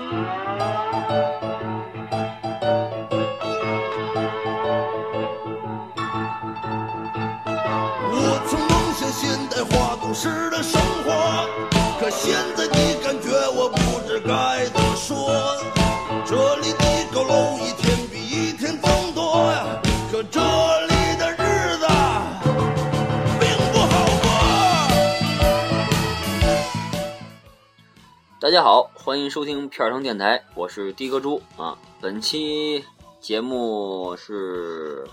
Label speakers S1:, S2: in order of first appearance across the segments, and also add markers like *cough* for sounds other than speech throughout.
S1: 我
S2: 大家好，欢迎收听片儿城电台，我是的哥猪啊。本期节目是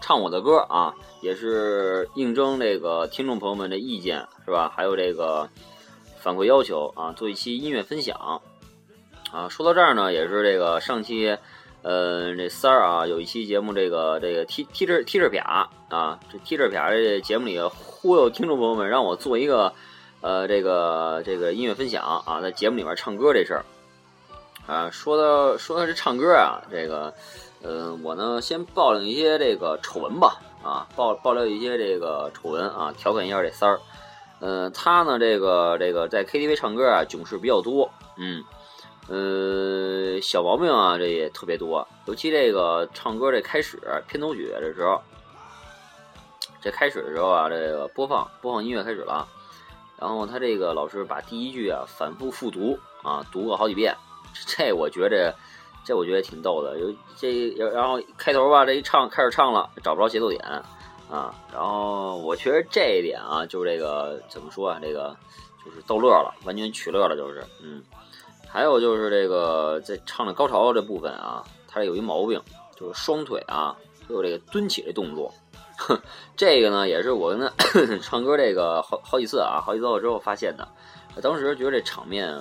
S2: 唱我的歌啊，也是应征这个听众朋友们的意见是吧？还有这个反馈要求啊，做一期音乐分享啊。说到这儿呢，也是这个上期呃这三儿啊有一期节目这个这个踢踢着踢着啪啊，这踢着啪这节目里忽悠听众朋友们，让我做一个。呃，这个这个音乐分享啊，在节目里面唱歌这事儿啊，说到说到这唱歌啊，这个呃，我呢先爆料一些这个丑闻吧啊，爆爆料一些这个丑闻啊，调侃一下这三儿。呃，他呢这个这个在 KTV 唱歌啊，囧事比较多，嗯呃，小毛病啊这也特别多，尤其这个唱歌这开始片头曲的时候，这开始的时候啊，这个播放播放音乐开始了。然后他这个老师把第一句啊反复复读啊，读过好几遍，这我觉着，这我觉得挺逗的。有这，然后开头吧，这一唱开始唱了，找不着节奏点啊。然后我觉得这一点啊，就是这个怎么说啊，这个就是逗乐了，完全取乐了，就是嗯。还有就是这个在唱的高潮这部分啊，他有一毛病，就是双腿啊都有这个蹲起的动作。*laughs* 这个呢，也是我跟他 *coughs* 唱歌这个好好几次啊，好几次之后发现的。当时觉得这场面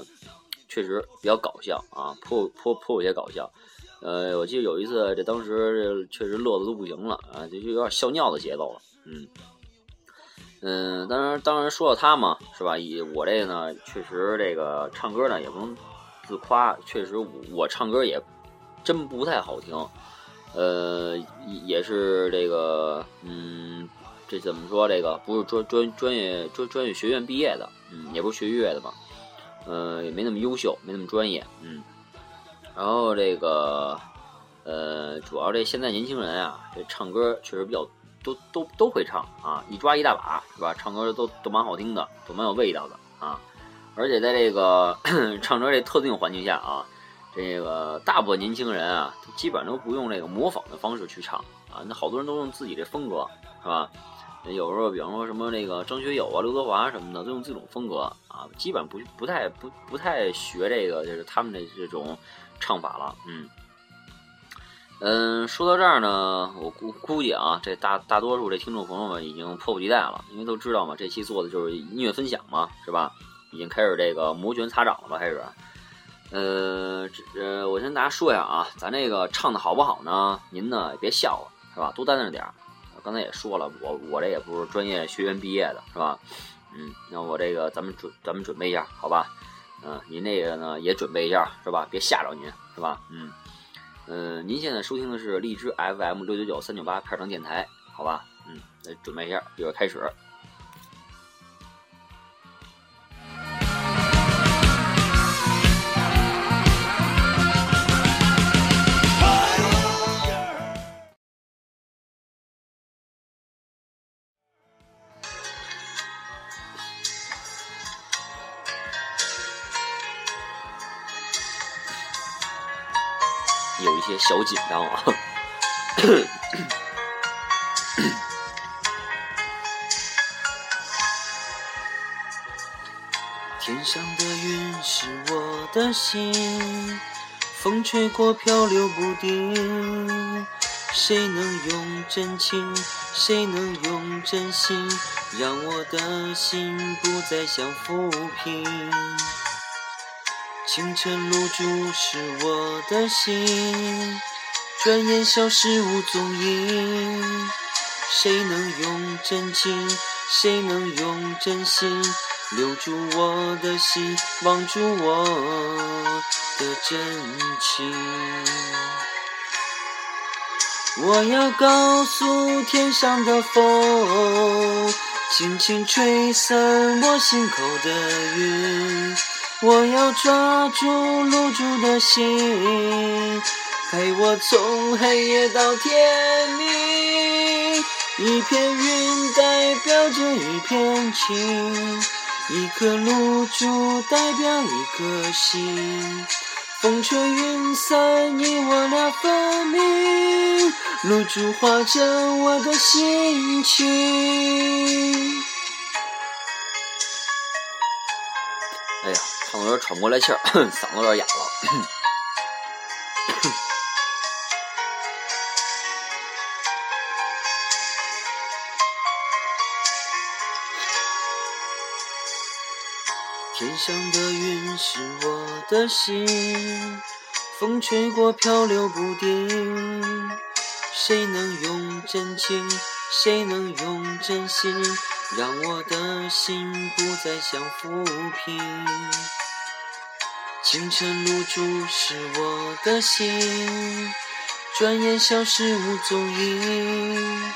S2: 确实比较搞笑啊，颇颇颇有些搞笑。呃，我记得有一次，这当时确实乐的都不行了啊，就就有点笑尿的节奏了。嗯嗯，当然当然说到他嘛，是吧？以我这个呢，确实这个唱歌呢也不能自夸，确实我唱歌也真不太好听。呃，也是这个，嗯，这怎么说？这个不是专专专业专专业学院毕业的，嗯，也不是学乐的吧，呃，也没那么优秀，没那么专业，嗯。然后这个，呃，主要这现在年轻人啊，这唱歌确实比较都都都会唱啊，一抓一大把，是吧？唱歌都都蛮好听的，都蛮有味道的啊。而且在这个 *coughs* 唱歌这特定环境下啊。这个大部分年轻人啊，基本上都不用这个模仿的方式去唱啊，那好多人都用自己的风格，是吧？有时候，比方说什么那个张学友啊、刘德华什么的，都用这种风格啊，基本不不太不不太学这个，就是他们的这种唱法了。嗯嗯，说到这儿呢，我估估计啊，这大大多数这听众朋友们已经迫不及待了，因为都知道嘛，这期做的就是音乐分享嘛，是吧？已经开始这个摩拳擦掌了吧？开始。呃，呃，我先跟大家说一下啊，咱这个唱的好不好呢？您呢也别笑了，是吧？多担着点儿。刚才也说了，我我这也不是专业学员毕业的，是吧？嗯，那我这个咱们准咱们准备一下，好吧？嗯，您那个呢也准备一下，是吧？别吓着您，是吧？嗯，嗯，您现在收听的是荔枝 FM 六九九三九八片城电台，好吧？嗯，准备一下，一会儿开始。有一些小紧张啊。*coughs*
S3: 天上的云是我的心，风吹过漂流不定。谁能用真情，谁能用真心，让我的心不再像浮萍？清晨露珠是我的心，转眼消失无踪影。谁能用真情，谁能用真心，留住我的心，望住我的真情？我要告诉天上的风，轻轻吹散我心口的云。我要抓住露珠的心，陪我从黑夜到天明。一片云代表着一片情，一颗露珠代表一颗心。风吹云散，你我俩分明。露珠化成我的心情。
S2: 喘不过来气儿，*coughs* 嗓子有点哑了。*coughs*
S3: 天上的云是我的心，风吹过漂流不定。谁能用真情？谁能用真心？让我的心不再像浮萍。清晨露珠是我的心，转眼消失无踪影。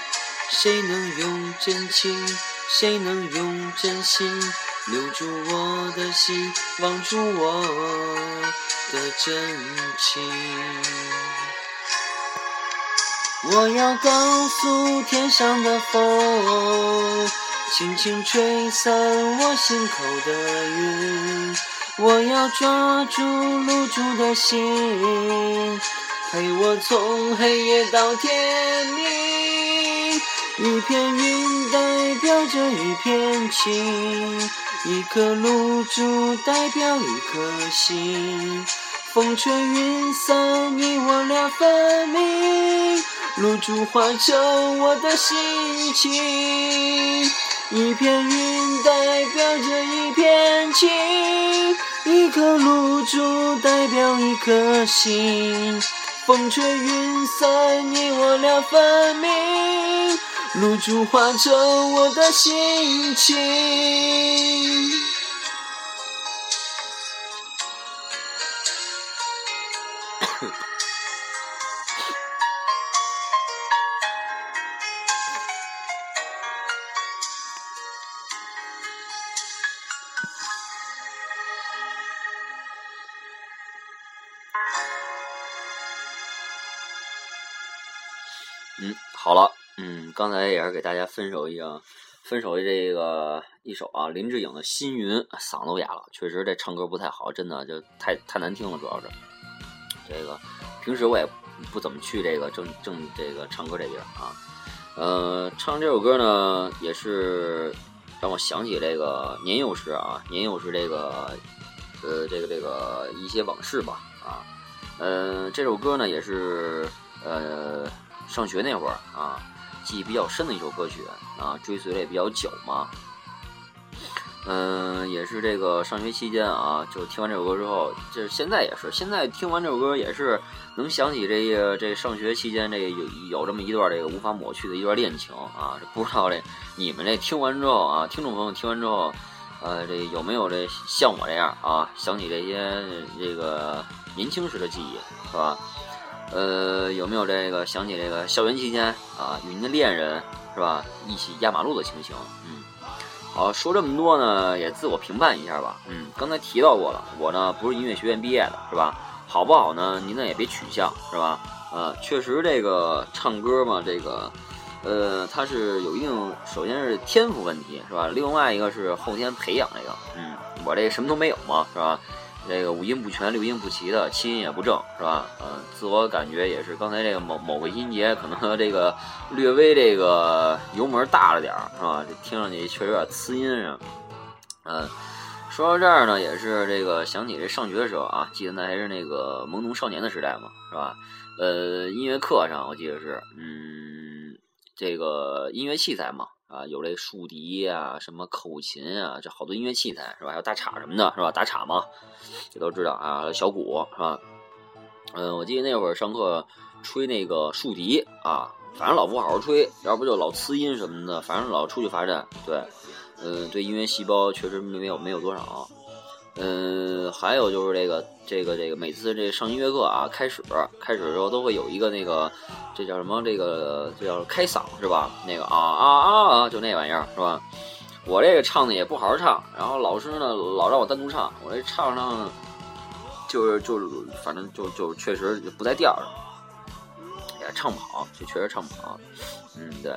S3: 谁能用真情？谁能用真心？留住我的心，望住我的真情。我要告诉天上的风。轻轻吹散我心口的云，我要抓住露珠的心，陪我从黑夜到天明。一片云代表着一片情，一颗露珠代表一颗心。风吹云散，你我俩分明。露珠化成我的心情。一片云代表着一眼睛，一颗露珠代表一颗心。风吹云散，你我俩分明。露珠化成我的心情。
S2: 嗯，好了，嗯，刚才也是给大家分手一个，分手的这个一首啊，林志颖的《心云》，嗓子都哑了，确实这唱歌不太好，真的就太太难听了，主要是这个平时我也不怎么去这个正正这个唱歌这地儿啊，呃，唱这首歌呢也是让我想起这个年幼时啊，年幼时这个呃这个这个一些往事吧啊，呃，这首歌呢也是呃。上学那会儿啊，记忆比较深的一首歌曲啊，追随了也比较久嘛。嗯，也是这个上学期间啊，就听完这首歌之后，就是现在也是，现在听完这首歌也是能想起这个这上学期间这有有这么一段这个无法抹去的一段恋情啊。不知道这你们这听完之后啊，听众朋友听完之后，呃，这有没有这像我这样啊，想起这些这个年轻时的记忆，是吧？呃，有没有这个想起这个校园期间啊，与您的恋人是吧，一起压马路的情形？嗯，好，说这么多呢，也自我评判一下吧。嗯，刚才提到过了，我呢不是音乐学院毕业的，是吧？好不好呢？您呢也别取笑，是吧？呃，确实这个唱歌嘛，这个呃，它是有一定，首先是天赋问题，是吧？另外一个是后天培养这个。嗯，我这什么都没有嘛，是吧？这个五音不全、六音不齐的，七音也不正，是吧？嗯，自我感觉也是刚才这个某某个音节可能这个略微这个油门大了点儿，是吧？这听上去确实有点呲音啊。嗯，说到这儿呢，也是这个想起这上学的时候啊，记得那还是那个懵懂少年的时代嘛，是吧？呃，音乐课上我记得是，嗯，这个音乐器材嘛。啊，有这竖笛啊，什么口琴啊，这好多音乐器材是吧？还有大镲什么的，是吧？打镲嘛，这都知道啊。小鼓是吧？嗯，我记得那会儿上课吹那个竖笛啊，反正老不好好吹，要不就老呲音什么的，反正老出去罚站。对，嗯，对音乐细胞确实没有没有多少。嗯，还有就是这个这个这个，每次这上音乐课啊，开始开始的时候都会有一个那个，这叫什么？这个这叫开嗓是吧？那个啊啊啊啊，就那玩意儿是吧？我这个唱的也不好好唱，然后老师呢老让我单独唱，我这唱上就是就是反正就就确实不在调上，也唱不好，就确实唱不好。嗯，对，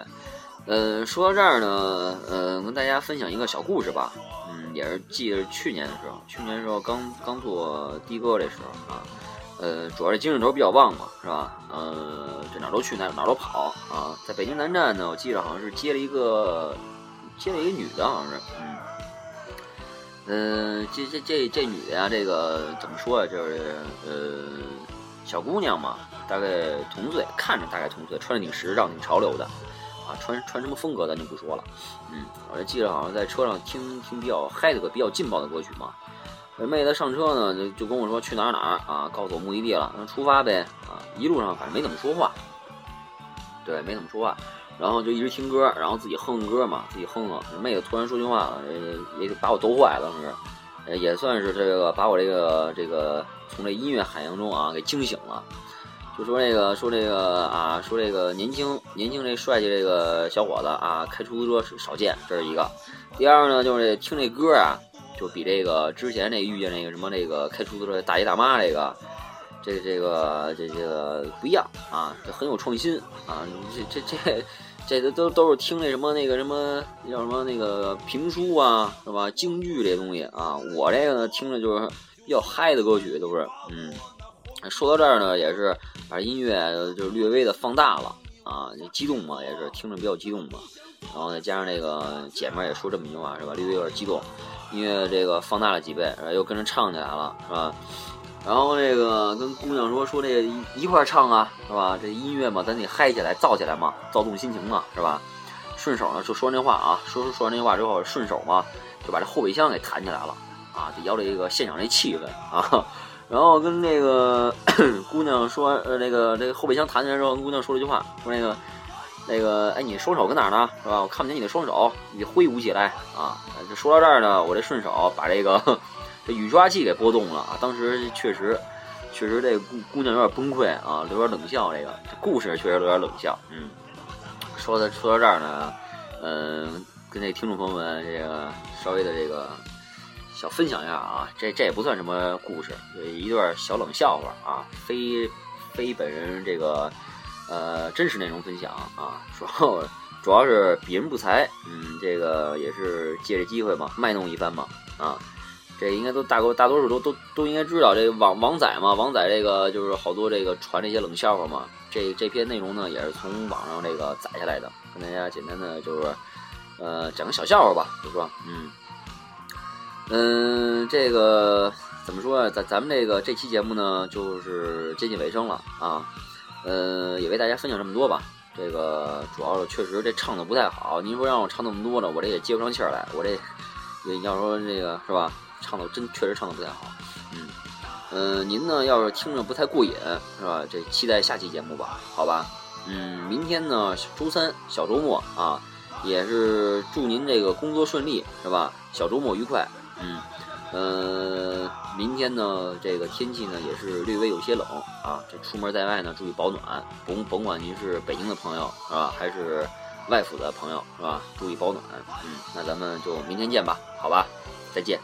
S2: 呃，说到这儿呢，呃，大家分享一个小故事吧。嗯，也是记得去年的时候，去年的时候刚刚做的哥这时候啊，呃，主要是精神头比较旺嘛，是吧？呃，这哪都去哪哪都跑啊，在北京南站呢，我记得好像是接了一个。接了一个女的，好像是，嗯，嗯，这这这这女的呀，这个怎么说啊？就是呃，小姑娘嘛，大概同岁，看着大概同岁，穿的挺时尚、挺潮流的，啊，穿穿什么风格咱就不说了，嗯，我这记得好像在车上听听比较嗨的歌、比较劲爆的歌曲嘛。这妹子上车呢，就就跟我说去哪儿哪儿啊，告诉我目的地了，那出发呗，啊，一路上反正没怎么说话，对，没怎么说话。然后就一直听歌，然后自己哼哼歌嘛，自己哼哼。妹子突然说句话了，也把我逗坏了，是，也算是这个把我这个这个从这音乐海洋中啊给惊醒了。就说这个说这个啊，说这个年轻年轻这帅气这个小伙子啊，开出租车是少见，这是一个。第二呢，就是听这歌啊，就比这个之前那遇见那个什么那个开出租车大爷大妈这个。这这个这这个不一样啊，这很有创新啊！这这这这都都都是听那什么那个什么叫什么那个评书啊，是吧？京剧这东西啊，我这个呢听着就是比较嗨的歌曲，都是嗯。说到这儿呢，也是把音乐就略微的放大了啊，激动嘛，也是听着比较激动嘛。然后再加上那个姐妹也说这么一句话，是吧？略微有点激动，音乐这个放大了几倍，然后又跟着唱起来了，是吧？然后这个跟姑娘说说这一一块唱啊，是吧？这音乐嘛，咱得嗨起来，燥起来嘛，躁动心情嘛，是吧？顺手呢就说完这话啊，说说完这话之后，顺手嘛就把这后备箱给弹起来了啊，得要这个现场这气氛啊。然后跟那个 *coughs* 姑娘说，呃，那个这个后备箱弹起来之后，跟姑娘说了一句话，说那个那个，哎，你双手搁哪儿呢？是吧？我看不见你的双手，你挥舞起来啊。说到这儿呢，我这顺手把这个。*laughs* 这雨刷器给拨动了啊！当时确实，确实这姑姑娘有点崩溃啊，有点冷笑。这个这故事确实有点冷笑。嗯，说的说到这儿呢，嗯，跟那听众朋友们这个稍微的这个小分享一下啊，这这也不算什么故事，一段小冷笑话啊，非非本人这个呃真实内容分享啊，主 *laughs* 要主要是鄙人不才，嗯，这个也是借着机会嘛，卖弄一番嘛，啊。这应该都大多大多数都都都应该知道，这个网网仔嘛，网仔这个就是好多这个传这些冷笑话嘛。这这篇内容呢，也是从网上这个载下来的，跟大家简单的就是，呃，讲个小笑话吧，就说，嗯，嗯，这个怎么说啊？咱咱们这个这期节目呢，就是接近尾声了啊，呃，也为大家分享这么多吧。这个主要是确实这唱的不太好，您说让我唱那么多呢，我这也接不上气儿来，我这要说这个是吧？唱的真确实唱的不太好，嗯，呃，您呢要是听着不太过瘾，是吧？这期待下期节目吧，好吧？嗯，明天呢周三小周末啊，也是祝您这个工作顺利，是吧？小周末愉快，嗯，呃，明天呢这个天气呢也是略微有些冷啊，这出门在外呢注意保暖，甭甭管您是北京的朋友是吧，还是外府的朋友是吧，注意保暖，嗯，那咱们就明天见吧，好吧？再见。